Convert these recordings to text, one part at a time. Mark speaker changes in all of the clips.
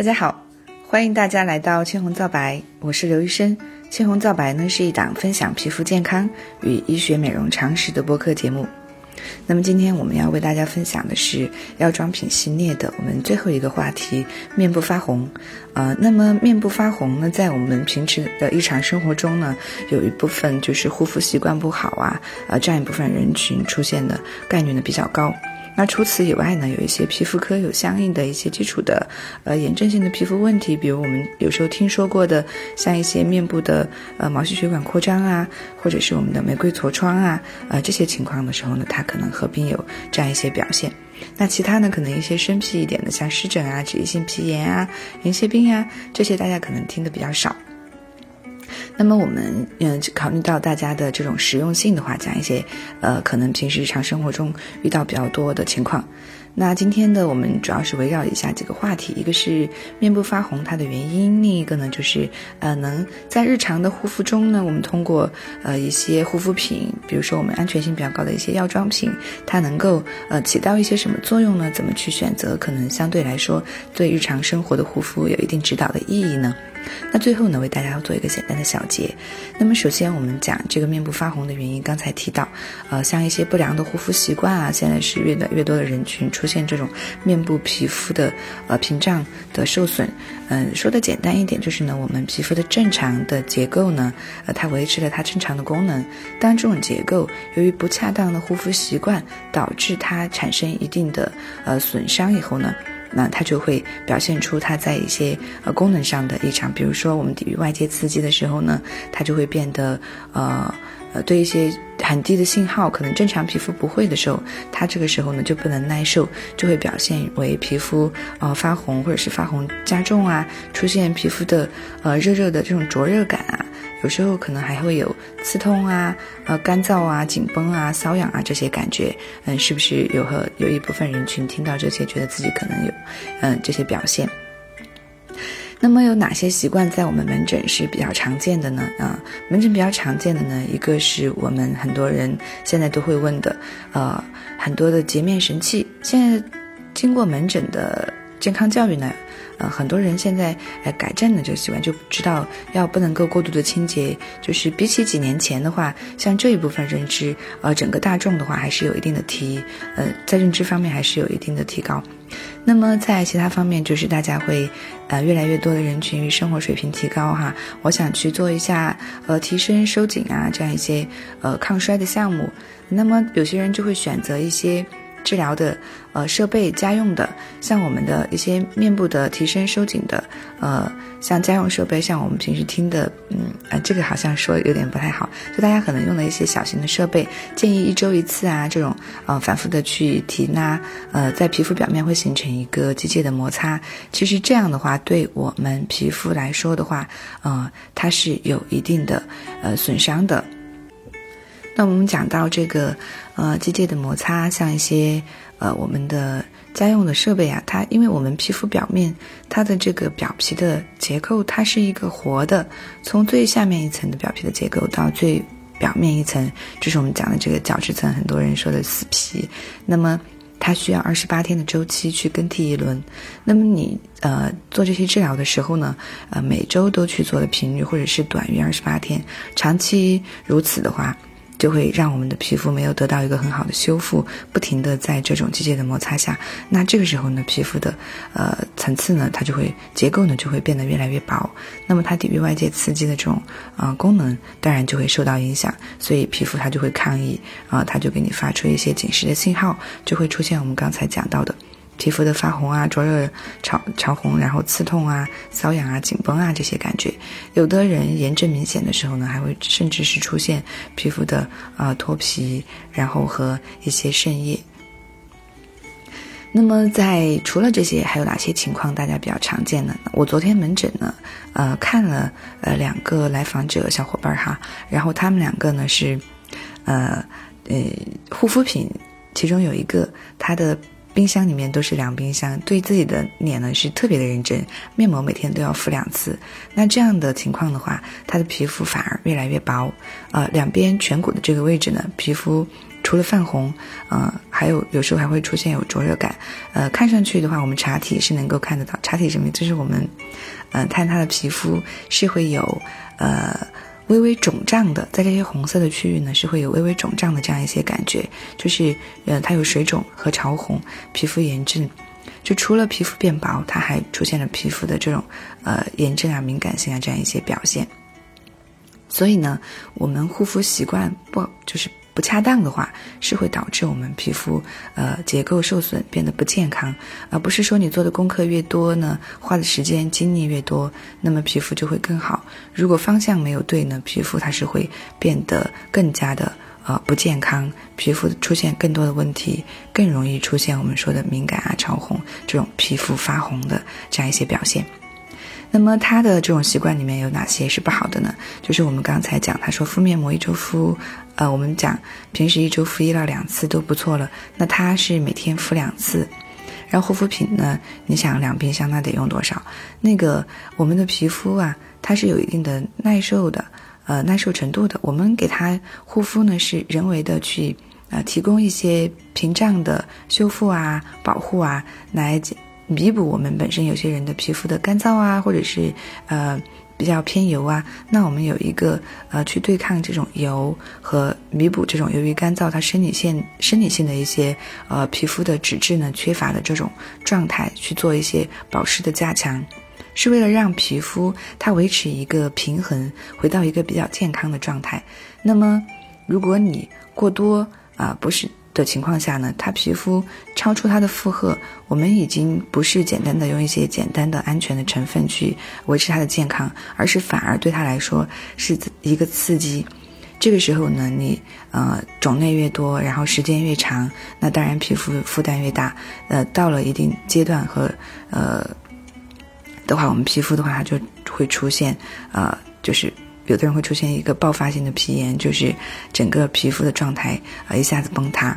Speaker 1: 大家好，欢迎大家来到青红皂白，我是刘医生。青红皂白呢是一档分享皮肤健康与医学美容常识的播客节目。那么今天我们要为大家分享的是药妆品系列的我们最后一个话题——面部发红。呃，那么面部发红呢，在我们平时的日常生活中呢，有一部分就是护肤习惯不好啊，呃，这样一部分人群出现的概率呢比较高。那除此以外呢，有一些皮肤科有相应的一些基础的，呃，炎症性的皮肤问题，比如我们有时候听说过的，像一些面部的呃毛细血管扩张啊，或者是我们的玫瑰痤疮啊，呃这些情况的时候呢，它可能合并有这样一些表现。那其他呢，可能一些生僻一点的，像湿疹啊、脂溢性皮炎啊、银屑病啊，这些大家可能听的比较少。那么我们嗯，考虑到大家的这种实用性的话，讲一些呃，可能平时日常生活中遇到比较多的情况。那今天的我们主要是围绕以下几个话题：一个是面部发红它的原因，另一个呢就是呃，能在日常的护肤中呢，我们通过呃一些护肤品，比如说我们安全性比较高的一些药妆品，它能够呃起到一些什么作用呢？怎么去选择？可能相对来说对日常生活的护肤有一定指导的意义呢？那最后呢，为大家做一个简单的小结。那么首先我们讲这个面部发红的原因，刚才提到，呃，像一些不良的护肤习惯啊，现在是越来越多的人群出现这种面部皮肤的呃屏障的受损。嗯，说的简单一点，就是呢，我们皮肤的正常的结构呢，呃，它维持了它正常的功能。当这种结构由于不恰当的护肤习惯导致它产生一定的呃损伤以后呢。那它就会表现出它在一些呃功能上的异常，比如说我们抵御外界刺激的时候呢，它就会变得呃呃对一些很低的信号，可能正常皮肤不会的时候，它这个时候呢就不能耐受，就会表现为皮肤呃发红或者是发红加重啊，出现皮肤的呃热热的这种灼热感啊。有时候可能还会有刺痛啊、呃干燥啊、紧绷啊、瘙痒啊这些感觉，嗯，是不是有和有一部分人群听到这些，觉得自己可能有，嗯，这些表现？那么有哪些习惯在我们门诊是比较常见的呢？啊，门诊比较常见的呢，一个是我们很多人现在都会问的，呃，很多的洁面神器，现在经过门诊的健康教育呢。呃，很多人现在呃改正了这个习惯，就知道要不能够过度的清洁。就是比起几年前的话，像这一部分认知，呃，整个大众的话还是有一定的提，呃，在认知方面还是有一定的提高。那么在其他方面，就是大家会，呃，越来越多的人群生活水平提高哈，我想去做一下呃提升收紧啊这样一些呃抗衰的项目。那么有些人就会选择一些。治疗的呃设备家用的，像我们的一些面部的提升收紧的，呃，像家用设备，像我们平时听的，嗯，呃，这个好像说有点不太好，就大家可能用的一些小型的设备，建议一周一次啊，这种呃反复的去提拉，呃，在皮肤表面会形成一个机械的摩擦，其实这样的话，对我们皮肤来说的话，呃，它是有一定的呃损伤的。那我们讲到这个，呃，机械的摩擦，像一些呃我们的家用的设备啊，它因为我们皮肤表面它的这个表皮的结构，它是一个活的，从最下面一层的表皮的结构到最表面一层，就是我们讲的这个角质层，很多人说的死皮，那么它需要二十八天的周期去更替一轮。那么你呃做这些治疗的时候呢，呃每周都去做的频率，或者是短于二十八天，长期如此的话。就会让我们的皮肤没有得到一个很好的修复，不停的在这种机械的摩擦下，那这个时候呢，皮肤的呃层次呢，它就会结构呢就会变得越来越薄，那么它抵御外界刺激的这种呃功能当然就会受到影响，所以皮肤它就会抗议啊，它就给你发出一些警示的信号，就会出现我们刚才讲到的。皮肤的发红啊、灼热、潮潮红，然后刺痛啊、瘙痒啊、紧绷啊这些感觉，有的人炎症明显的时候呢，还会甚至是出现皮肤的啊脱皮，然后和一些渗液。那么在除了这些，还有哪些情况大家比较常见的？我昨天门诊呢，呃，看了呃两个来访者小伙伴哈，然后他们两个呢是，呃呃护肤品，其中有一个他的。冰箱里面都是凉冰箱，对自己的脸呢是特别的认真，面膜每天都要敷两次。那这样的情况的话，他的皮肤反而越来越薄，呃，两边颧骨的这个位置呢，皮肤。除了泛红，呃，还有有时候还会出现有灼热感。呃，看上去的话，我们查体是能够看得到。查体什么？就是我们，呃，看他的皮肤是会有呃微微肿胀的，在这些红色的区域呢，是会有微微肿胀的这样一些感觉，就是呃它有水肿和潮红，皮肤炎症。就除了皮肤变薄，它还出现了皮肤的这种呃炎症啊、敏感性啊这样一些表现。所以呢，我们护肤习惯不就是不恰当的话，是会导致我们皮肤呃结构受损，变得不健康，而不是说你做的功课越多呢，花的时间精力越多，那么皮肤就会更好。如果方向没有对呢，皮肤它是会变得更加的。呃，不健康，皮肤出现更多的问题，更容易出现我们说的敏感啊、潮红这种皮肤发红的这样一些表现。那么他的这种习惯里面有哪些是不好的呢？就是我们刚才讲，他说敷面膜一周敷，呃，我们讲平时一周敷一到两次都不错了。那他是每天敷两次，然后护肤品呢，你想两瓶香那得用多少？那个我们的皮肤啊，它是有一定的耐受的。呃，耐受程度的，我们给它护肤呢，是人为的去呃提供一些屏障的修复啊、保护啊，来弥补我们本身有些人的皮肤的干燥啊，或者是呃比较偏油啊。那我们有一个呃去对抗这种油和弥补这种由于干燥它生理性生理性的一些呃皮肤的脂质呢缺乏的这种状态，去做一些保湿的加强。是为了让皮肤它维持一个平衡，回到一个比较健康的状态。那么，如果你过多啊不是的情况下呢，它皮肤超出它的负荷，我们已经不是简单的用一些简单的安全的成分去维持它的健康，而是反而对它来说是一个刺激。这个时候呢，你呃种类越多，然后时间越长，那当然皮肤负担越大。呃，到了一定阶段和呃。的话，我们皮肤的话，它就会出现，呃，就是有的人会出现一个爆发性的皮炎，就是整个皮肤的状态啊一下子崩塌。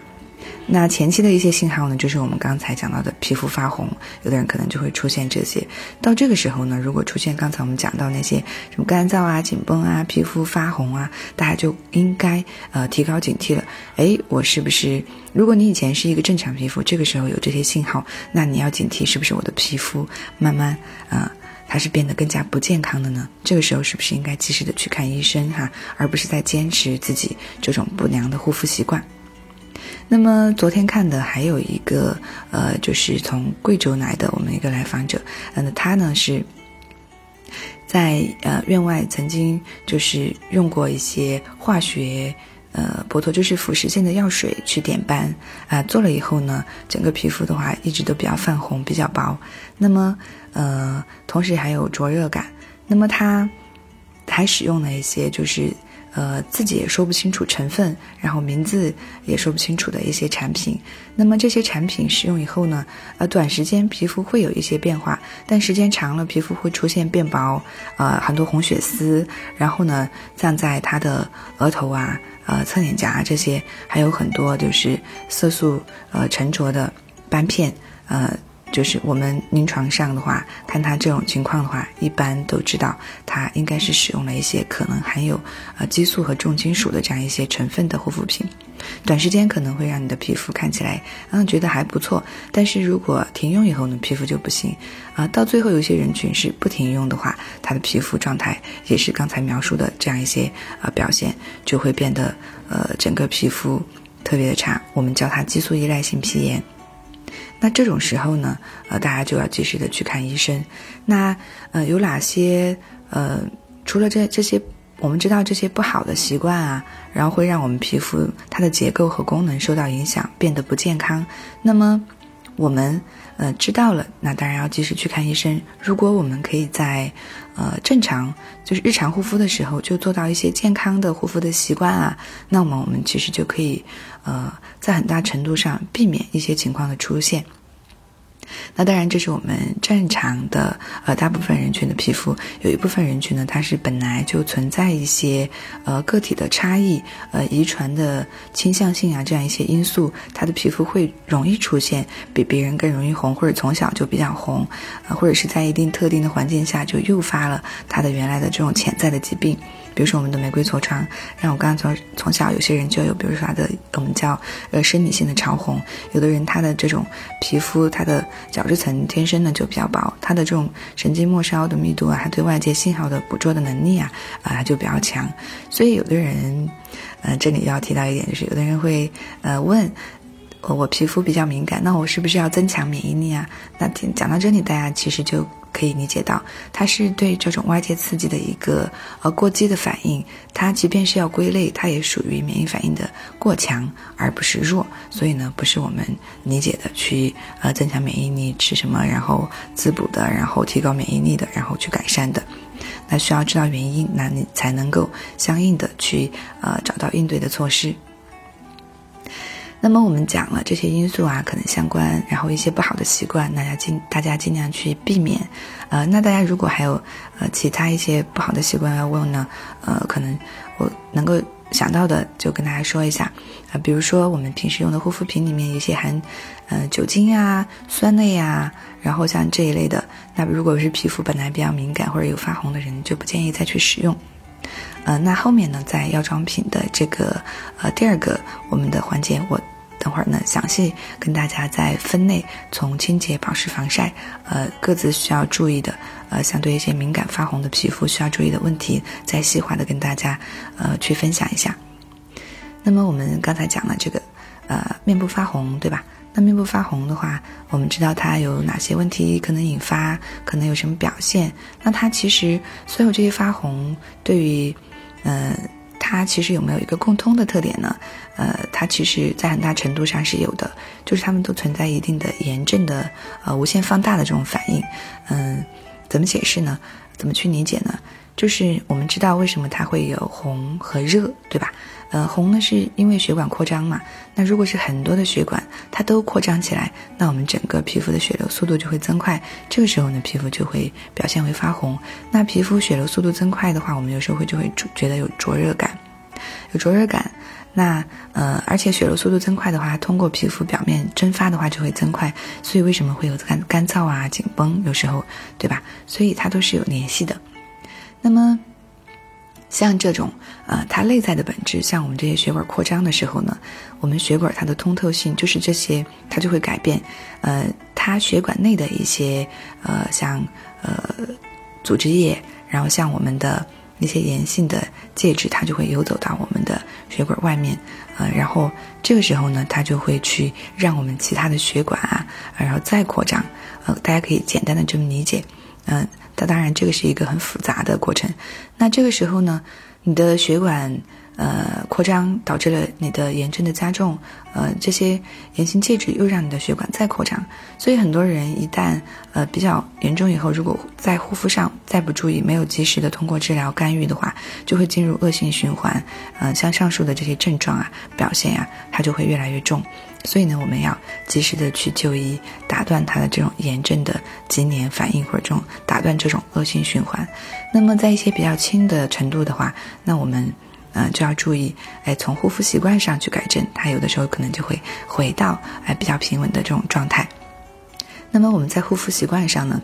Speaker 1: 那前期的一些信号呢，就是我们刚才讲到的皮肤发红，有的人可能就会出现这些。到这个时候呢，如果出现刚才我们讲到那些什么干燥啊、紧绷啊、皮肤发红啊，大家就应该呃提高警惕了。哎，我是不是？如果你以前是一个正常皮肤，这个时候有这些信号，那你要警惕是不是我的皮肤慢慢啊它是变得更加不健康的呢？这个时候是不是应该及时的去看医生哈，而不是在坚持自己这种不良的护肤习惯？那么昨天看的还有一个，呃，就是从贵州来的我们一个来访者，嗯，他呢是在呃院外曾经就是用过一些化学呃博托，就是腐蚀性的药水去点斑啊，做了以后呢，整个皮肤的话一直都比较泛红，比较薄，那么呃同时还有灼热感，那么他还使用了一些就是。呃，自己也说不清楚成分，然后名字也说不清楚的一些产品。那么这些产品使用以后呢，呃，短时间皮肤会有一些变化，但时间长了，皮肤会出现变薄，呃，很多红血丝，然后呢，像在他的额头啊、呃，侧脸颊这些，还有很多就是色素呃沉着的斑片，呃。就是我们临床上的话，看他这种情况的话，一般都知道他应该是使用了一些可能含有呃激素和重金属的这样一些成分的护肤品。短时间可能会让你的皮肤看起来嗯觉得还不错，但是如果停用以后呢，皮肤就不行啊。到最后有些人群是不停用的话，他的皮肤状态也是刚才描述的这样一些呃表现，就会变得呃整个皮肤特别的差。我们叫它激素依赖性皮炎。那这种时候呢，呃，大家就要及时的去看医生。那呃，有哪些呃，除了这这些，我们知道这些不好的习惯啊，然后会让我们皮肤它的结构和功能受到影响，变得不健康。那么我们呃知道了，那当然要及时去看医生。如果我们可以在呃正常就是日常护肤的时候就做到一些健康的护肤的习惯啊，那么我们其实就可以。呃，在很大程度上避免一些情况的出现。那当然，这是我们正常的呃大部分人群的皮肤，有一部分人群呢，它是本来就存在一些呃个体的差异，呃遗传的倾向性啊这样一些因素，它的皮肤会容易出现比别人更容易红，或者从小就比较红，呃或者是在一定特定的环境下就诱发了它的原来的这种潜在的疾病。比如说我们的玫瑰痤疮，然后我刚刚从从小有些人就有，比如说他的我们叫呃生理性的潮红，有的人他的这种皮肤他的角质层天生呢就比较薄，他的这种神经末梢的密度啊，他对外界信号的捕捉的能力啊啊就比较强，所以有的人，呃这里要提到一点就是有的人会呃问。我皮肤比较敏感，那我是不是要增强免疫力啊？那讲到这里，大家其实就可以理解到，它是对这种外界刺激的一个呃过激的反应。它即便是要归类，它也属于免疫反应的过强，而不是弱。所以呢，不是我们理解的去呃增强免疫力，吃什么然后滋补的，然后提高免疫力的，然后去改善的。那需要知道原因，那你才能够相应的去呃找到应对的措施。那么我们讲了这些因素啊，可能相关，然后一些不好的习惯，大家尽大家尽量去避免。呃，那大家如果还有呃其他一些不好的习惯要问呢，呃，可能我能够想到的就跟大家说一下啊，比如说我们平时用的护肤品里面有一些含呃酒精啊、酸类啊，然后像这一类的，那如果是皮肤本来比较敏感或者有发红的人，就不建议再去使用。呃，那后面呢，在药妆品的这个呃第二个我们的环节，我。等会儿呢，详细跟大家在分类，从清洁、保湿、防晒，呃，各自需要注意的，呃，相对一些敏感发红的皮肤需要注意的问题，再细化的跟大家，呃，去分享一下。那么我们刚才讲了这个，呃，面部发红，对吧？那面部发红的话，我们知道它有哪些问题可能引发，可能有什么表现？那它其实所有这些发红，对于，呃。它其实有没有一个共通的特点呢？呃，它其实在很大程度上是有的，就是它们都存在一定的炎症的呃无限放大的这种反应。嗯，怎么解释呢？怎么去理解呢？就是我们知道为什么它会有红和热，对吧？呃，红呢是因为血管扩张嘛。那如果是很多的血管它都扩张起来，那我们整个皮肤的血流速度就会增快。这个时候呢，皮肤就会表现为发红。那皮肤血流速度增快的话，我们有时候会就会觉得有灼热感，有灼热感。那呃，而且血流速度增快的话，通过皮肤表面蒸发的话就会增快。所以为什么会有干干燥啊、紧绷？有时候，对吧？所以它都是有联系的。那么。像这种，呃，它内在的本质，像我们这些血管扩张的时候呢，我们血管它的通透性，就是这些，它就会改变，呃，它血管内的一些，呃，像呃组织液，然后像我们的那些炎性的介质，它就会游走到我们的血管外面，呃，然后这个时候呢，它就会去让我们其他的血管啊，然后再扩张，呃，大家可以简单的这么理解，嗯。它当然，这个是一个很复杂的过程。那这个时候呢，你的血管呃扩张导致了你的炎症的加重，呃，这些炎性介质又让你的血管再扩张。所以很多人一旦呃比较严重以后，如果在护肤上再不注意，没有及时的通过治疗干预的话，就会进入恶性循环。嗯，像上述的这些症状啊、表现呀，它就会越来越重。所以呢，我们要及时的去就医，打断它的这种炎症的经年反应，或者这种打断这种恶性循环。那么，在一些比较轻的程度的话，那我们，嗯，就要注意，哎，从护肤习惯上去改正，它有的时候可能就会回到哎比较平稳的这种状态。那么我们在护肤习惯上呢，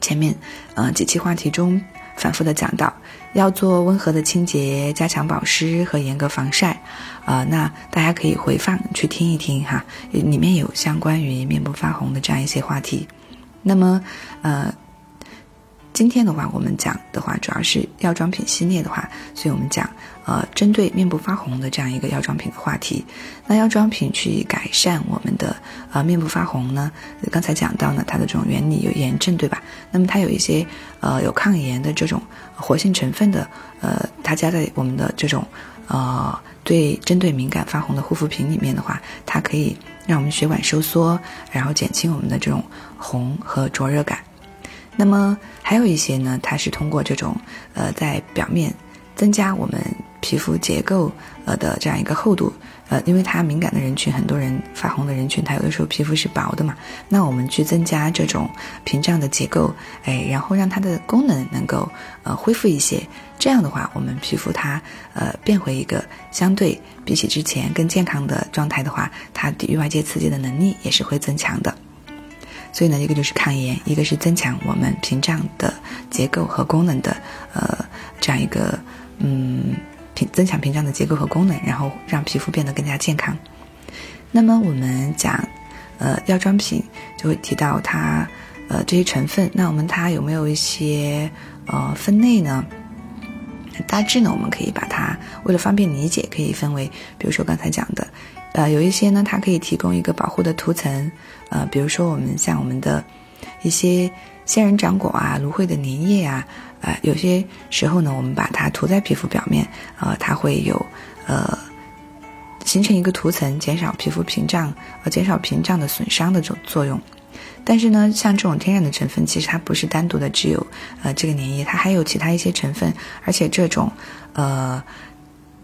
Speaker 1: 前面，呃，几期话题中。反复的讲到，要做温和的清洁、加强保湿和严格防晒，啊，那大家可以回放去听一听哈，里面有相关于面部发红的这样一些话题。那么，呃。今天的话，我们讲的话主要是药妆品系列的话，所以我们讲呃针对面部发红的这样一个药妆品的话题。那药妆品去改善我们的呃面部发红呢？刚才讲到呢，它的这种原理有炎症，对吧？那么它有一些呃有抗炎的这种活性成分的呃，它加在我们的这种呃对针对敏感发红的护肤品里面的话，它可以让我们血管收缩，然后减轻我们的这种红和灼热感。那么还有一些呢，它是通过这种呃，在表面增加我们皮肤结构呃的这样一个厚度，呃，因为它敏感的人群，很多人发红的人群，它有的时候皮肤是薄的嘛。那我们去增加这种屏障的结构，哎，然后让它的功能能够呃恢复一些。这样的话，我们皮肤它呃变回一个相对比起之前更健康的状态的话，它抵御外界刺激的能力也是会增强的。所以呢，一个就是抗炎，一个是增强我们屏障的结构和功能的呃这样一个嗯。屏增强屏障的结构和功能，然后让皮肤变得更加健康。那么我们讲，呃，药妆品就会提到它，呃，这些成分。那我们它有没有一些呃分类呢？大致呢，我们可以把它为了方便理解，可以分为，比如说刚才讲的，呃，有一些呢，它可以提供一个保护的涂层，呃，比如说我们像我们的一些仙人掌果啊、芦荟的粘液啊。啊，有些时候呢，我们把它涂在皮肤表面，呃，它会有呃形成一个涂层，减少皮肤屏障，呃，减少屏障的损伤的这种作用。但是呢，像这种天然的成分，其实它不是单独的只有呃这个粘液，它还有其他一些成分，而且这种呃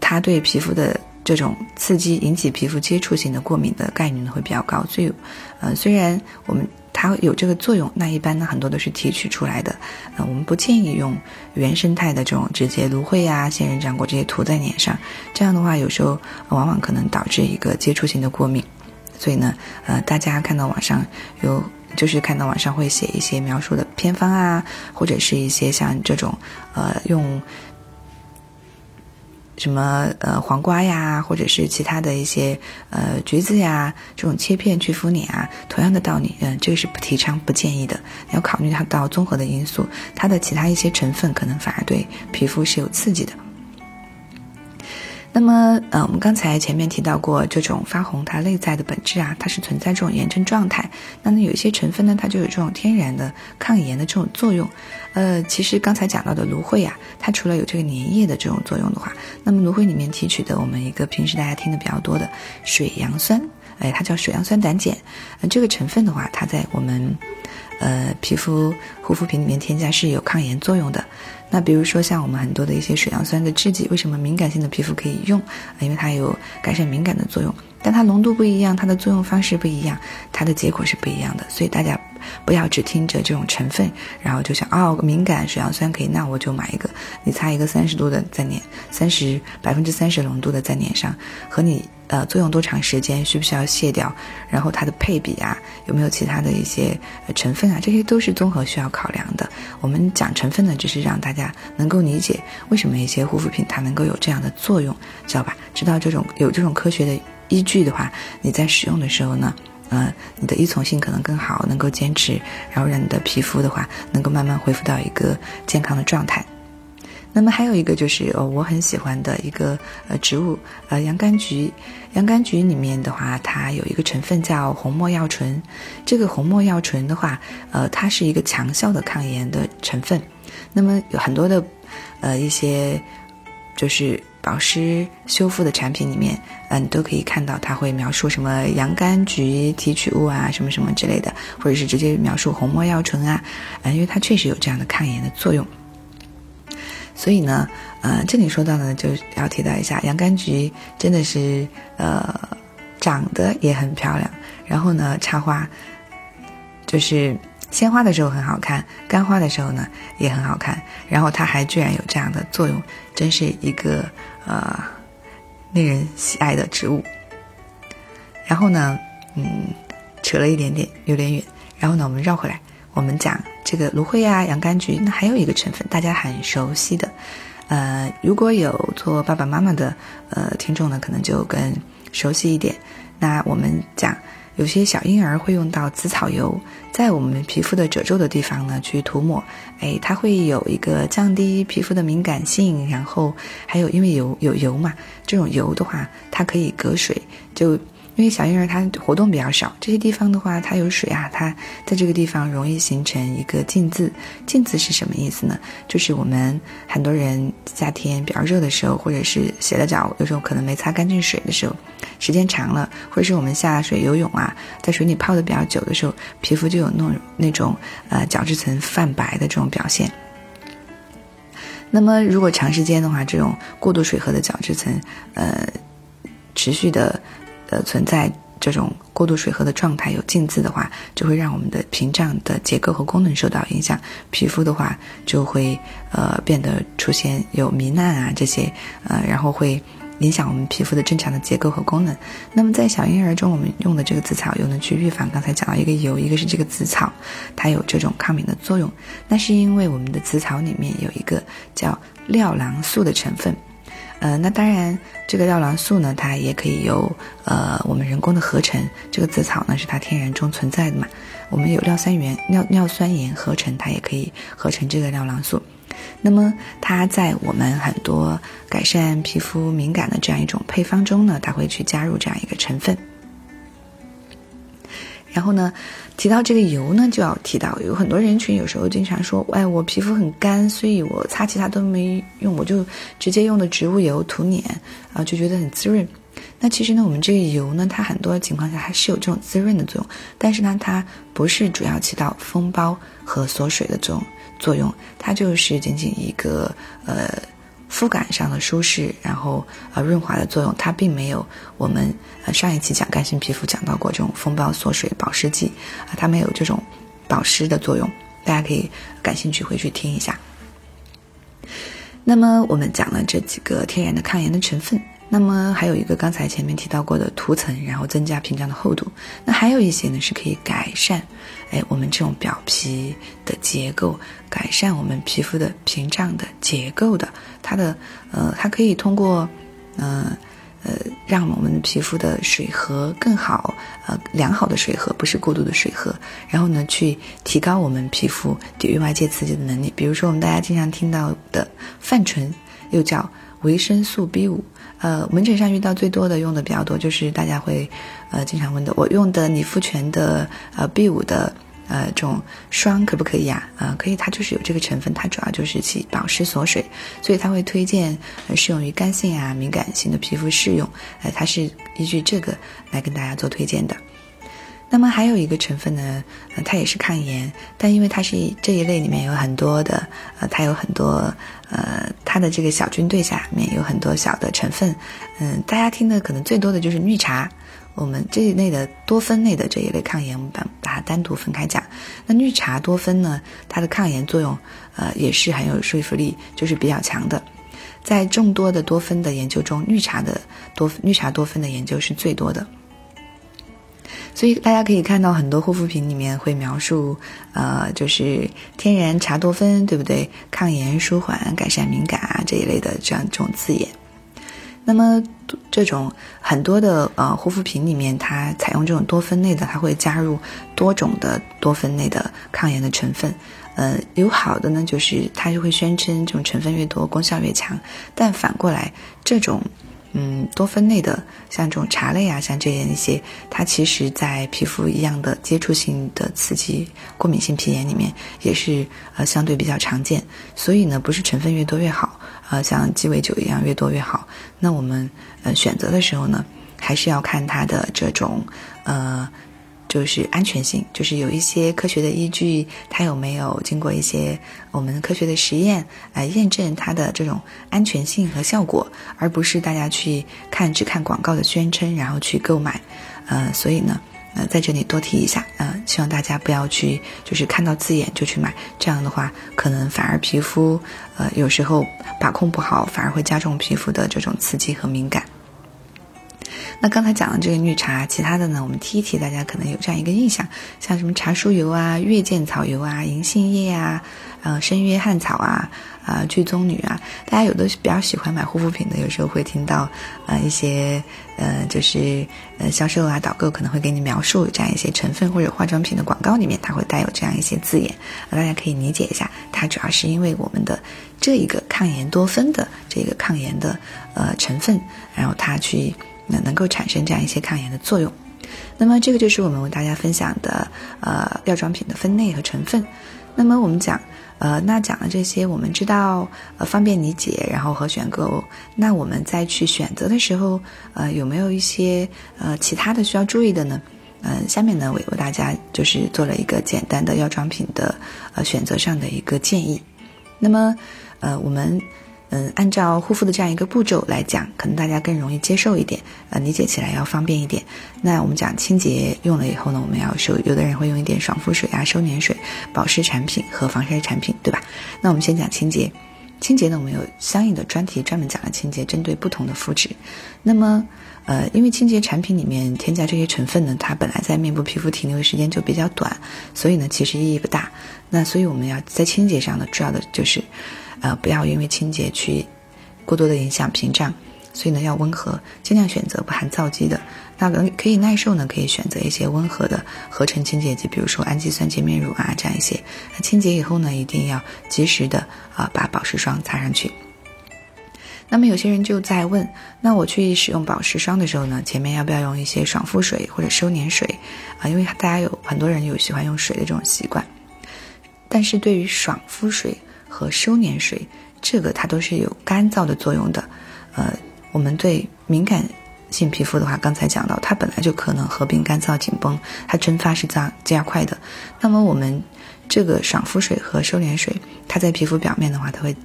Speaker 1: 它对皮肤的这种刺激引起皮肤接触性的过敏的概率呢会比较高。所以，呃，虽然我们。它有这个作用，那一般呢很多都是提取出来的，呃，我们不建议用原生态的这种直接芦荟啊、仙人掌果这些涂在脸上，这样的话有时候往往可能导致一个接触性的过敏。所以呢，呃，大家看到网上有，就是看到网上会写一些描述的偏方啊，或者是一些像这种，呃，用。什么呃黄瓜呀，或者是其他的一些呃橘子呀，这种切片去敷脸啊，同样的道理，嗯，这个是不提倡、不建议的。要考虑它到综合的因素，它的其他一些成分可能反而对皮肤是有刺激的。那么，呃，我们刚才前面提到过，这种发红它内在的本质啊，它是存在这种炎症状态。那么有一些成分呢，它就有这种天然的抗炎的这种作用。呃，其实刚才讲到的芦荟啊，它除了有这个粘液的这种作用的话，那么芦荟里面提取的我们一个平时大家听的比较多的水杨酸，哎，它叫水杨酸胆碱。呃，这个成分的话，它在我们呃皮肤护肤品里面添加是有抗炎作用的。那比如说像我们很多的一些水杨酸的制剂，为什么敏感性的皮肤可以用？因为它有改善敏感的作用，但它浓度不一样，它的作用方式不一样，它的结果是不一样的。所以大家不要只听着这种成分，然后就想哦，敏感水杨酸可以，那我就买一个。你擦一个三十度的在脸，三十百分之三十浓度的在脸上，和你。呃，作用多长时间？需不需要卸掉？然后它的配比啊，有没有其他的一些成分啊？这些都是综合需要考量的。我们讲成分呢，只是让大家能够理解为什么一些护肤品它能够有这样的作用，知道吧？知道这种有这种科学的依据的话，你在使用的时候呢，呃，你的依从性可能更好，能够坚持，然后让你的皮肤的话能够慢慢恢复到一个健康的状态。那么还有一个就是呃我很喜欢的一个呃植物呃洋甘菊，洋甘菊里面的话，它有一个成分叫红没药醇。这个红没药醇的话，呃，它是一个强效的抗炎的成分。那么有很多的呃一些就是保湿修复的产品里面，嗯，都可以看到它会描述什么洋甘菊提取物啊，什么什么之类的，或者是直接描述红没药醇啊，嗯，因为它确实有这样的抗炎的作用。所以呢，呃，这里说到呢，就要提到一下，洋甘菊真的是呃长得也很漂亮，然后呢，插花就是鲜花的时候很好看，干花的时候呢也很好看，然后它还居然有这样的作用，真是一个呃令人喜爱的植物。然后呢，嗯，扯了一点点，有点远，然后呢，我们绕回来。我们讲这个芦荟啊、洋甘菊，那还有一个成分大家很熟悉的，呃，如果有做爸爸妈妈的呃听众呢，可能就更熟悉一点。那我们讲，有些小婴儿会用到紫草油，在我们皮肤的褶皱的地方呢去涂抹，哎，它会有一个降低皮肤的敏感性，然后还有因为有有油嘛，这种油的话，它可以隔水就。因为小婴儿他活动比较少，这些地方的话，它有水啊，它在这个地方容易形成一个浸渍。浸渍是什么意思呢？就是我们很多人夏天比较热的时候，或者是洗了脚，有时候可能没擦干净水的时候，时间长了，或者是我们下水游泳啊，在水里泡的比较久的时候，皮肤就有那种那种呃角质层泛白的这种表现。那么如果长时间的话，这种过度水合的角质层，呃。持续的呃存在这种过度水合的状态，有浸渍的话，就会让我们的屏障的结构和功能受到影响，皮肤的话就会呃变得出现有糜烂啊这些呃，然后会。影响我们皮肤的正常的结构和功能。那么在小婴儿中，我们用的这个紫草油呢，去预防刚才讲到一个油，一个是这个紫草，它有这种抗敏的作用。那是因为我们的紫草里面有一个叫廖郎素的成分。呃，那当然这个尿囊素呢，它也可以由呃我们人工的合成。这个紫草呢是它天然中存在的嘛，我们有尿酸盐、尿尿酸盐合成，它也可以合成这个尿囊素。那么它在我们很多改善皮肤敏感的这样一种配方中呢，它会去加入这样一个成分。然后呢，提到这个油呢，就要提到有很多人群有时候经常说，哎，我皮肤很干，所以我擦其他都没用，我就直接用的植物油涂脸啊，就觉得很滋润。那其实呢，我们这个油呢，它很多情况下还是有这种滋润的作用，但是呢，它不是主要起到封包和锁水的这种。作用，它就是仅仅一个呃肤感上的舒适，然后呃润滑的作用，它并没有我们呃上一期讲干性皮肤讲到过这种风暴锁水保湿剂啊，它没有这种保湿的作用，大家可以感兴趣回去听一下。那么我们讲了这几个天然的抗炎的成分。那么还有一个刚才前面提到过的涂层，然后增加屏障的厚度。那还有一些呢是可以改善，哎，我们这种表皮的结构，改善我们皮肤的屏障的结构的。它的呃，它可以通过，嗯呃，让我们皮肤的水合更好，呃，良好的水合，不是过度的水合。然后呢，去提高我们皮肤抵御外界刺激的能力。比如说我们大家经常听到的泛醇，又叫维生素 B 五。呃，门诊上遇到最多的用的比较多，就是大家会，呃，经常问的，我用的理肤泉的呃 B 五的呃这种霜可不可以呀？啊，可以，它就是有这个成分，它主要就是起保湿锁水，所以它会推荐适用于干性啊敏感性的皮肤适用，呃，它是依据这个来跟大家做推荐的。那么还有一个成分呢，呃，它也是抗炎，但因为它是这一类里面有很多的，呃，它有很多，呃，它的这个小军队下面有很多小的成分，嗯，大家听的可能最多的就是绿茶。我们这一类的多酚类的这一类抗炎，我们把把它单独分开讲。那绿茶多酚呢，它的抗炎作用，呃，也是很有说服力，就是比较强的。在众多的多酚的研究中，绿茶的多绿茶多酚的研究是最多的。所以大家可以看到很多护肤品里面会描述，呃，就是天然茶多酚，对不对？抗炎、舒缓、改善敏感啊这一类的这样这种字眼。那么这种很多的呃护肤品里面，它采用这种多酚类的，它会加入多种的多酚类的抗炎的成分。呃，有好的呢，就是它就会宣称这种成分越多，功效越强。但反过来，这种。嗯，多酚类的，像这种茶类啊，像这样一些，它其实在皮肤一样的接触性的刺激、过敏性皮炎里面，也是呃相对比较常见。所以呢，不是成分越多越好，呃，像鸡尾酒一样越多越好。那我们呃选择的时候呢，还是要看它的这种呃。就是安全性，就是有一些科学的依据，它有没有经过一些我们科学的实验来验证它的这种安全性和效果，而不是大家去看只看广告的宣称然后去购买，呃，所以呢，呃，在这里多提一下，呃，希望大家不要去就是看到字眼就去买，这样的话可能反而皮肤呃有时候把控不好，反而会加重皮肤的这种刺激和敏感。那刚才讲的这个绿茶，其他的呢，我们提一提，大家可能有这样一个印象，像什么茶树油啊、月见草油啊、银杏叶啊、呃、生约翰草啊、啊、聚棕榈啊，大家有的比较喜欢买护肤品的，有时候会听到呃一些呃就是呃销售啊导购可能会给你描述这样一些成分或者化妆品的广告里面，它会带有这样一些字眼，大家可以理解一下，它主要是因为我们的这一个抗炎多酚的这个抗炎的呃成分，然后它去。那能够产生这样一些抗炎的作用，那么这个就是我们为大家分享的呃药妆品的分类和成分。那么我们讲呃那讲了这些，我们知道呃方便理解，然后和选购。那我们再去选择的时候，呃有没有一些呃其他的需要注意的呢？嗯，下面呢我为大家就是做了一个简单的药妆品的呃选择上的一个建议。那么呃我们。嗯，按照护肤的这样一个步骤来讲，可能大家更容易接受一点，呃，理解起来要方便一点。那我们讲清洁用了以后呢，我们要收，有的人会用一点爽肤水啊、收敛水、保湿产品和防晒产品，对吧？那我们先讲清洁。清洁呢，我们有相应的专题专门讲了清洁，针对不同的肤质。那么，呃，因为清洁产品里面添加这些成分呢，它本来在面部皮肤停留的时间就比较短，所以呢，其实意义不大。那所以我们要在清洁上呢，主要的就是，呃，不要因为清洁去过多的影响屏障。所以呢，要温和，尽量选择不含皂基的。那可可以耐受呢，可以选择一些温和的合成清洁剂，比如说氨基酸洁面乳啊，这样一些。那清洁以后呢，一定要及时的啊把保湿霜擦上去。那么有些人就在问，那我去使用保湿霜的时候呢，前面要不要用一些爽肤水或者收敛水啊？因为大家有很多人有喜欢用水的这种习惯。但是对于爽肤水和收敛水，这个它都是有干燥的作用的，呃。我们对敏感性皮肤的话，刚才讲到，它本来就可能合并干燥紧绷，它蒸发是加加快的。那么我们这个爽肤水和收敛水，它在皮肤表面的话，它会，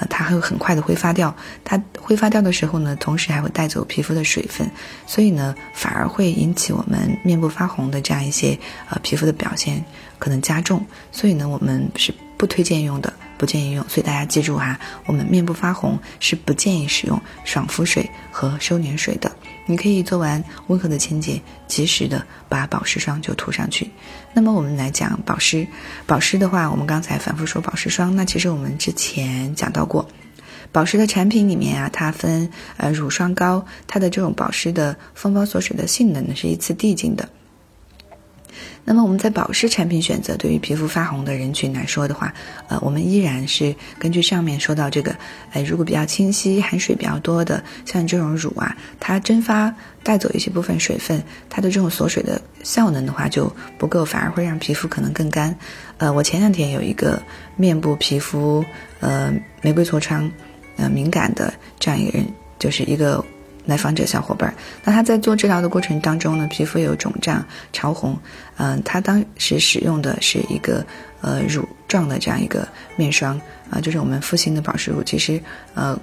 Speaker 1: 呃，它会很快的挥发掉。它挥发掉的时候呢，同时还会带走皮肤的水分，所以呢，反而会引起我们面部发红的这样一些呃皮肤的表现可能加重。所以呢，我们是不推荐用的。不建议用，所以大家记住哈，我们面部发红是不建议使用爽肤水和收敛水的。你可以做完温和的清洁，及时的把保湿霜就涂上去。那么我们来讲保湿，保湿的话，我们刚才反复说保湿霜，那其实我们之前讲到过，保湿的产品里面啊，它分呃乳霜膏，它的这种保湿的封包锁水的性能呢是一次递进的。那么我们在保湿产品选择，对于皮肤发红的人群来说的话，呃，我们依然是根据上面说到这个，呃，如果比较清晰、含水比较多的，像这种乳啊，它蒸发带走一些部分水分，它的这种锁水的效能的话就不够，反而会让皮肤可能更干。呃，我前两天有一个面部皮肤呃玫瑰痤疮呃敏感的这样一个人，就是一个。来访者小伙伴，那他在做治疗的过程当中呢，皮肤有肿胀、潮红，嗯，他当时使用的是一个呃乳状的这样一个面霜。啊，就是我们复兴的保湿乳，其实呃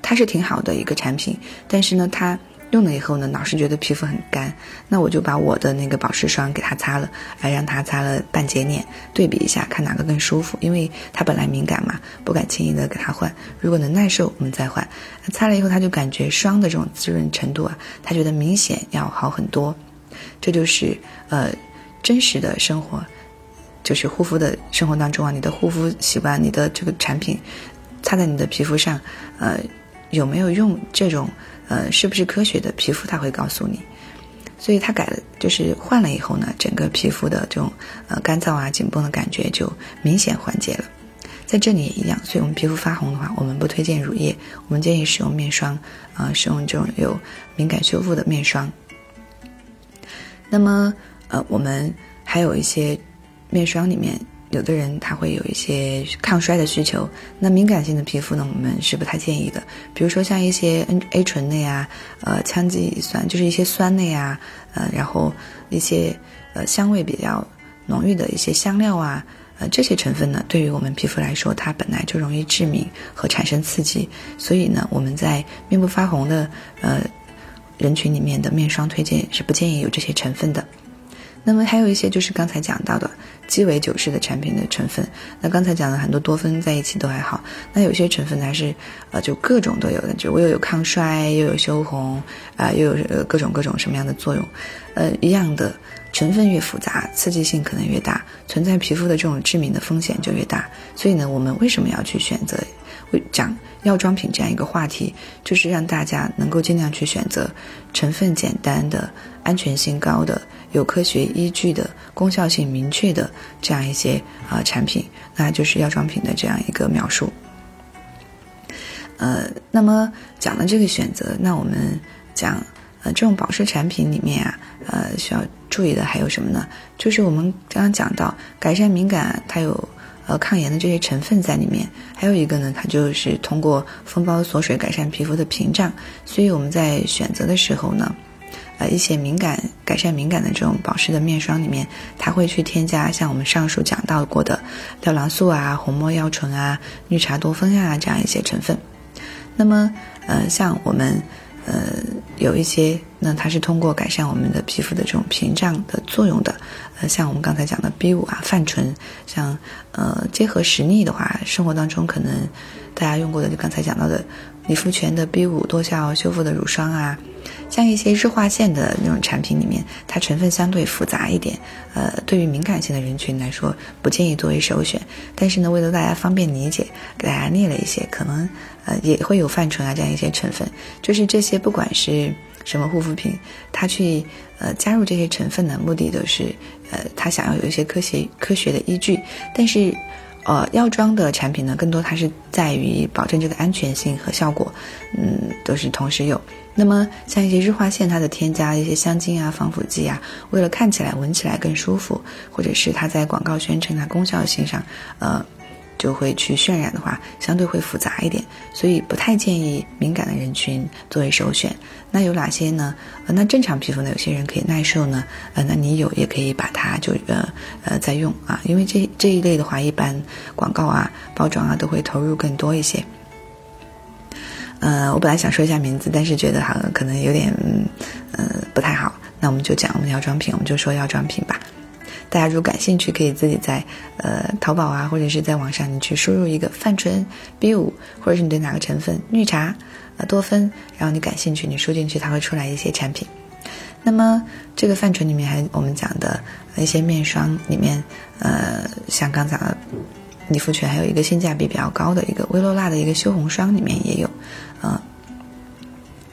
Speaker 1: 它是挺好的一个产品，但是呢它。用了以后呢，老是觉得皮肤很干，那我就把我的那个保湿霜给它擦了，还让它擦了半截脸，对比一下，看哪个更舒服。因为它本来敏感嘛，不敢轻易的给它换。如果能耐受，我们再换。擦了以后，它就感觉霜的这种滋润程度啊，它觉得明显要好很多。这就是呃真实的生活，就是护肤的生活当中啊，你的护肤习惯，你的这个产品擦在你的皮肤上，呃有没有用这种？呃，是不是科学的皮肤它会告诉你，所以它改了，就是换了以后呢，整个皮肤的这种呃干燥啊、紧绷的感觉就明显缓解了。在这里也一样，所以我们皮肤发红的话，我们不推荐乳液，我们建议使用面霜，啊，使用这种有敏感修复的面霜。那么呃，我们还有一些面霜里面。有的人他会有一些抗衰的需求，那敏感性的皮肤呢，我们是不太建议的。比如说像一些 N A 醇类啊，呃，羟基酸，就是一些酸类啊，呃，然后一些呃香味比较浓郁的一些香料啊，呃，这些成分呢，对于我们皮肤来说，它本来就容易致敏和产生刺激，所以呢，我们在面部发红的呃人群里面的面霜推荐是不建议有这些成分的。那么还有一些就是刚才讲到的鸡尾酒式的产品的成分，那刚才讲的很多多酚在一起都还好，那有些成分还是，呃，就各种都有的，就我又有抗衰，又有修红，啊，又有呃各种各种什么样的作用，呃，一样的成分越复杂，刺激性可能越大，存在皮肤的这种致敏的风险就越大。所以呢，我们为什么要去选择，会讲药妆品这样一个话题，就是让大家能够尽量去选择成分简单的、安全性高的。有科学依据的、功效性明确的这样一些啊产品，那就是药妆品的这样一个描述。呃，那么讲了这个选择，那我们讲呃这种保湿产品里面啊，呃需要注意的还有什么呢？就是我们刚刚讲到改善敏感，它有呃抗炎的这些成分在里面，还有一个呢，它就是通过封包锁水改善皮肤的屏障，所以我们在选择的时候呢。呃，一些敏感改善敏感的这种保湿的面霜里面，它会去添加像我们上述讲到过的料囊素啊、红没药醇啊、绿茶多酚啊这样一些成分。那么，呃，像我们，呃，有一些，那它是通过改善我们的皮肤的这种屏障的作用的，呃，像我们刚才讲的 B 五啊、泛醇，像呃结合实力的话，生活当中可能大家用过的，就刚才讲到的理肤泉的 B 五多效修复的乳霜啊。像一些日化线的那种产品里面，它成分相对复杂一点，呃，对于敏感性的人群来说，不建议作为首选。但是呢，为了大家方便理解，给大家列了一些，可能呃也会有泛醇啊这样一些成分。就是这些不管是什么护肤品，它去呃加入这些成分的目的都是，呃，它想要有一些科学科学的依据。但是，呃，药妆的产品呢，更多它是在于保证这个安全性和效果，嗯，都是同时有。那么，像一些日化线，它的添加一些香精啊、防腐剂啊，为了看起来、闻起来更舒服，或者是它在广告宣称它功效性上，呃，就会去渲染的话，相对会复杂一点，所以不太建议敏感的人群作为首选。那有哪些呢？呃，那正常皮肤呢，有些人可以耐受呢，呃，那你有也可以把它就呃呃再用啊，因为这这一类的话，一般广告啊、包装啊都会投入更多一些。呃，我本来想说一下名字，但是觉得好像可能有点，呃，不太好。那我们就讲我们药妆品，我们就说药妆品吧。大家如果感兴趣，可以自己在呃淘宝啊，或者是在网上，你去输入一个泛醇 B 五，或者是你对哪个成分绿茶呃多酚，然后你感兴趣，你输进去，它会出来一些产品。那么这个泛醇里面还我们讲的一些面霜里面，呃，像刚才。理肤泉还有一个性价比比较高的一个薇洛娜的一个修红霜，里面也有，呃，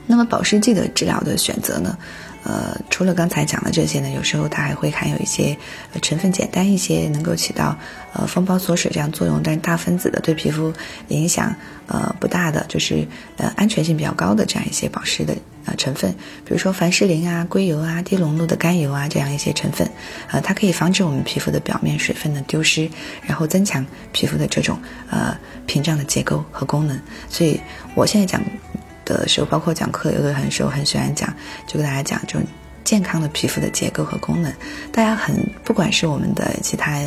Speaker 1: 那么保湿剂的治疗的选择呢？呃，除了刚才讲的这些呢，有时候它还会含有一些成分简单一些，能够起到呃封包锁水这样作用，但是大分子的对皮肤影响呃不大的，就是呃安全性比较高的这样一些保湿的呃成分，比如说凡士林啊、硅油啊、低浓度的甘油啊这样一些成分，呃，它可以防止我们皮肤的表面水分的丢失，然后增强皮肤的这种呃屏障的结构和功能。所以我现在讲。的时候，包括讲课，有的很时候很喜欢讲，就跟大家讲这种健康的皮肤的结构和功能。大家很不管是我们的其他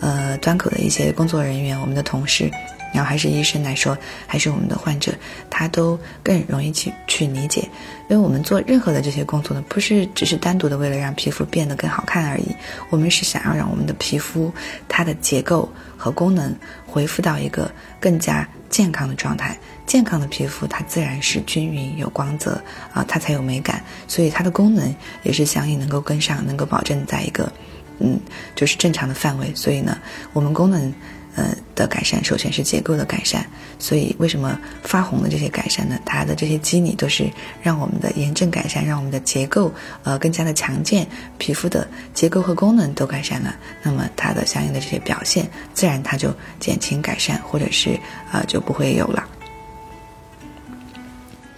Speaker 1: 呃端口的一些工作人员，我们的同事，然后还是医生来说，还是我们的患者，他都更容易去去理解。因为我们做任何的这些工作呢，不是只是单独的为了让皮肤变得更好看而已，我们是想要让我们的皮肤它的结构和功能恢复到一个更加健康的状态。健康的皮肤，它自然是均匀有光泽啊，它才有美感，所以它的功能也是相应能够跟上，能够保证在一个，嗯，就是正常的范围。所以呢，我们功能，呃的改善，首先是结构的改善。所以为什么发红的这些改善呢？它的这些机理都是让我们的炎症改善，让我们的结构呃更加的强健，皮肤的结构和功能都改善了，那么它的相应的这些表现，自然它就减轻改善，或者是呃就不会有了。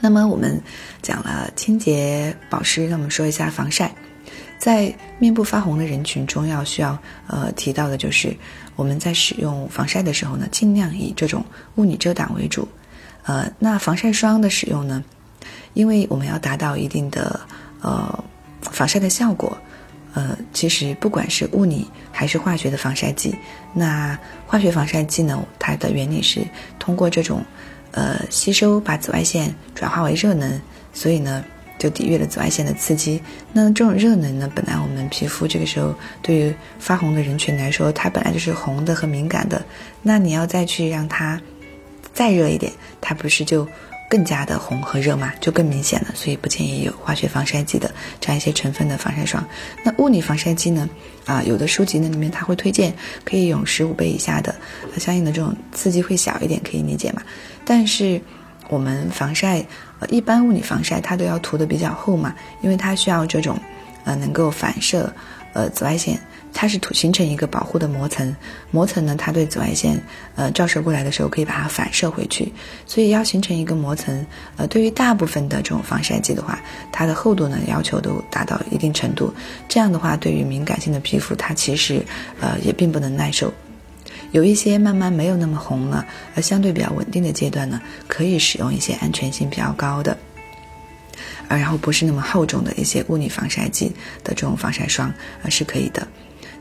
Speaker 1: 那么我们讲了清洁保湿，那我们说一下防晒。在面部发红的人群中，要需要呃提到的就是我们在使用防晒的时候呢，尽量以这种物理遮挡为主。呃，那防晒霜的使用呢，因为我们要达到一定的呃防晒的效果，呃，其实不管是物理还是化学的防晒剂，那化学防晒剂呢，它的原理是通过这种。呃，吸收把紫外线转化为热能，所以呢，就抵御了紫外线的刺激。那这种热能呢，本来我们皮肤这个时候对于发红的人群来说，它本来就是红的和敏感的。那你要再去让它再热一点，它不是就更加的红和热嘛，就更明显了。所以不建议有化学防晒剂的这样一些成分的防晒霜。那物理防晒剂呢？啊，有的书籍呢里面它会推荐可以用十五倍以下的，相应的这种刺激会小一点，可以理解嘛？但是，我们防晒，呃，一般物理防晒它都要涂的比较厚嘛，因为它需要这种，呃，能够反射，呃，紫外线，它是涂形成一个保护的膜层，膜层呢，它对紫外线，呃，照射过来的时候可以把它反射回去，所以要形成一个膜层，呃，对于大部分的这种防晒剂的话，它的厚度呢要求都达到一定程度，这样的话，对于敏感性的皮肤，它其实，呃，也并不能耐受。有一些慢慢没有那么红了，而相对比较稳定的阶段呢，可以使用一些安全性比较高的，而然后不是那么厚重的一些物理防晒剂的这种防晒霜，呃是可以的。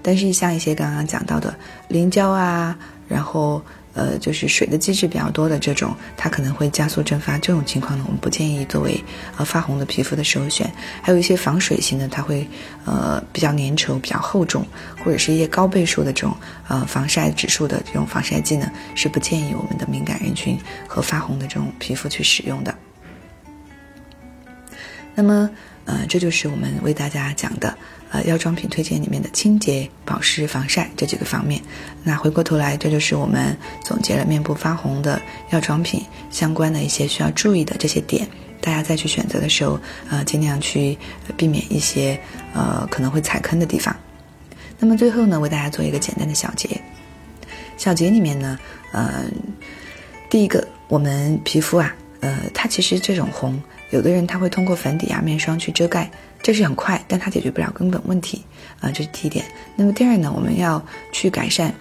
Speaker 1: 但是像一些刚刚讲到的凝胶啊，然后呃，就是水的机制比较多的这种，它可能会加速蒸发。这种情况呢，我们不建议作为呃发红的皮肤的首选。还有一些防水型的，它会呃比较粘稠、比较厚重，或者是一些高倍数的这种呃防晒指数的这种防晒剂呢，是不建议我们的敏感人群和发红的这种皮肤去使用的。那么，呃，这就是我们为大家讲的，呃，药妆品推荐里面的清洁、保湿、防晒这几个方面。那回过头来，这就是我们总结了面部发红的药妆品相关的一些需要注意的这些点。大家再去选择的时候，呃，尽量去避免一些呃可能会踩坑的地方。那么最后呢，为大家做一个简单的小结。小结里面呢，呃，第一个，我们皮肤啊，呃，它其实这种红。有的人他会通过粉底啊、面霜去遮盖，这是很快，但它解决不了根本问题啊，这是第一点。那么第二呢，我们要去改善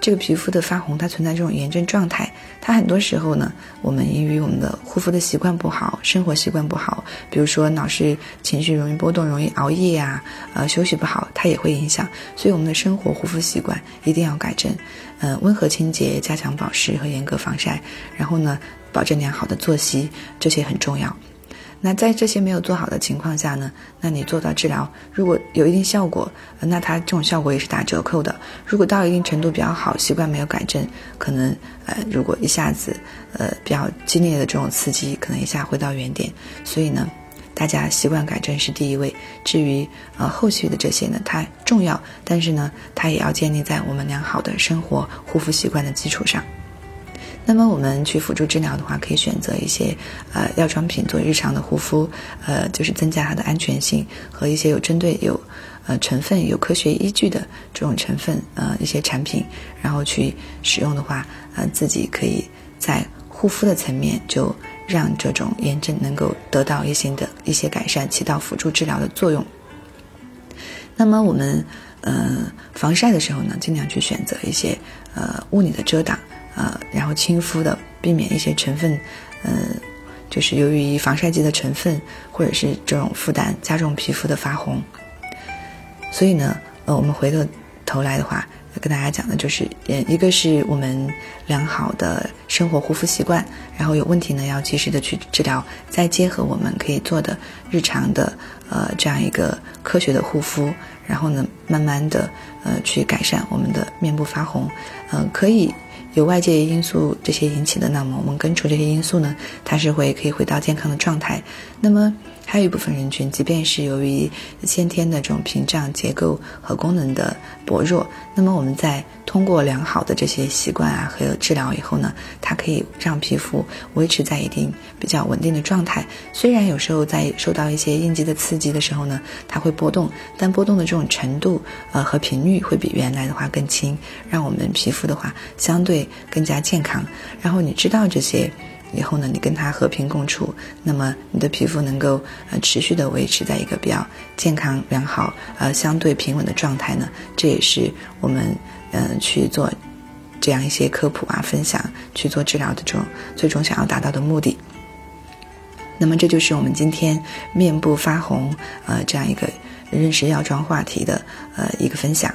Speaker 1: 这个皮肤的发红，它存在这种炎症状态，它很多时候呢，我们因为我们的护肤的习惯不好，生活习惯不好，比如说老是情绪容易波动，容易熬夜啊，呃，休息不好，它也会影响。所以我们的生活护肤习惯一定要改正，嗯，温和清洁，加强保湿和严格防晒，然后呢，保证良好的作息，这些很重要。那在这些没有做好的情况下呢？那你做到治疗，如果有一定效果，那它这种效果也是打折扣的。如果到一定程度比较好，习惯没有改正，可能呃，如果一下子呃比较激烈的这种刺激，可能一下回到原点。所以呢，大家习惯改正是第一位。至于呃后续的这些呢，它重要，但是呢，它也要建立在我们良好的生活护肤习惯的基础上。那么我们去辅助治疗的话，可以选择一些呃药妆品做日常的护肤，呃，就是增加它的安全性和一些有针对有呃成分有科学依据的这种成分呃一些产品，然后去使用的话，呃，自己可以在护肤的层面就让这种炎症能够得到一些的一些改善，起到辅助治疗的作用。那么我们呃防晒的时候呢，尽量去选择一些呃物理的遮挡。呃，然后亲肤的，避免一些成分，嗯，就是由于防晒剂的成分或者是这种负担加重皮肤的发红。所以呢，呃，我们回过头来的话，跟大家讲的就是，呃，一个是我们良好的生活护肤习惯，然后有问题呢要及时的去治疗，再结合我们可以做的日常的呃这样一个科学的护肤，然后呢，慢慢的呃去改善我们的面部发红，嗯，可以。有外界因素这些引起的，那么我们根除这些因素呢，它是会可以回到健康的状态。那么还有一部分人群，即便是由于先天的这种屏障结构和功能的薄弱，那么我们在通过良好的这些习惯啊和治疗以后呢，它可以让皮肤维持在一定比较稳定的状态。虽然有时候在受到一些应激的刺激的时候呢，它会波动，但波动的这种程度呃和频率会比原来的话更轻，让我们皮肤的话相对更加健康。然后你知道这些。以后呢，你跟它和平共处，那么你的皮肤能够呃持续的维持在一个比较健康、良好、呃相对平稳的状态呢。这也是我们嗯去做这样一些科普啊、分享、去做治疗的这种最终想要达到的目的。那么这就是我们今天面部发红呃这样一个认识药妆话题的呃一个分享。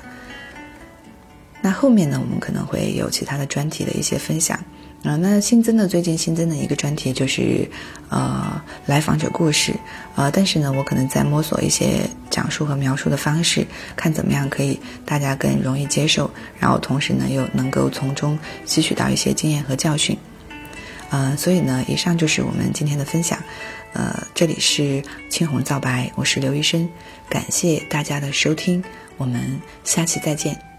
Speaker 1: 那后面呢，我们可能会有其他的专题的一些分享。啊，那新增的最近新增的一个专题就是，呃，来访者故事，呃，但是呢，我可能在摸索一些讲述和描述的方式，看怎么样可以大家更容易接受，然后同时呢，又能够从中吸取到一些经验和教训，呃，所以呢，以上就是我们今天的分享，呃，这里是青红皂白，我是刘医生，感谢大家的收听，我们下期再见。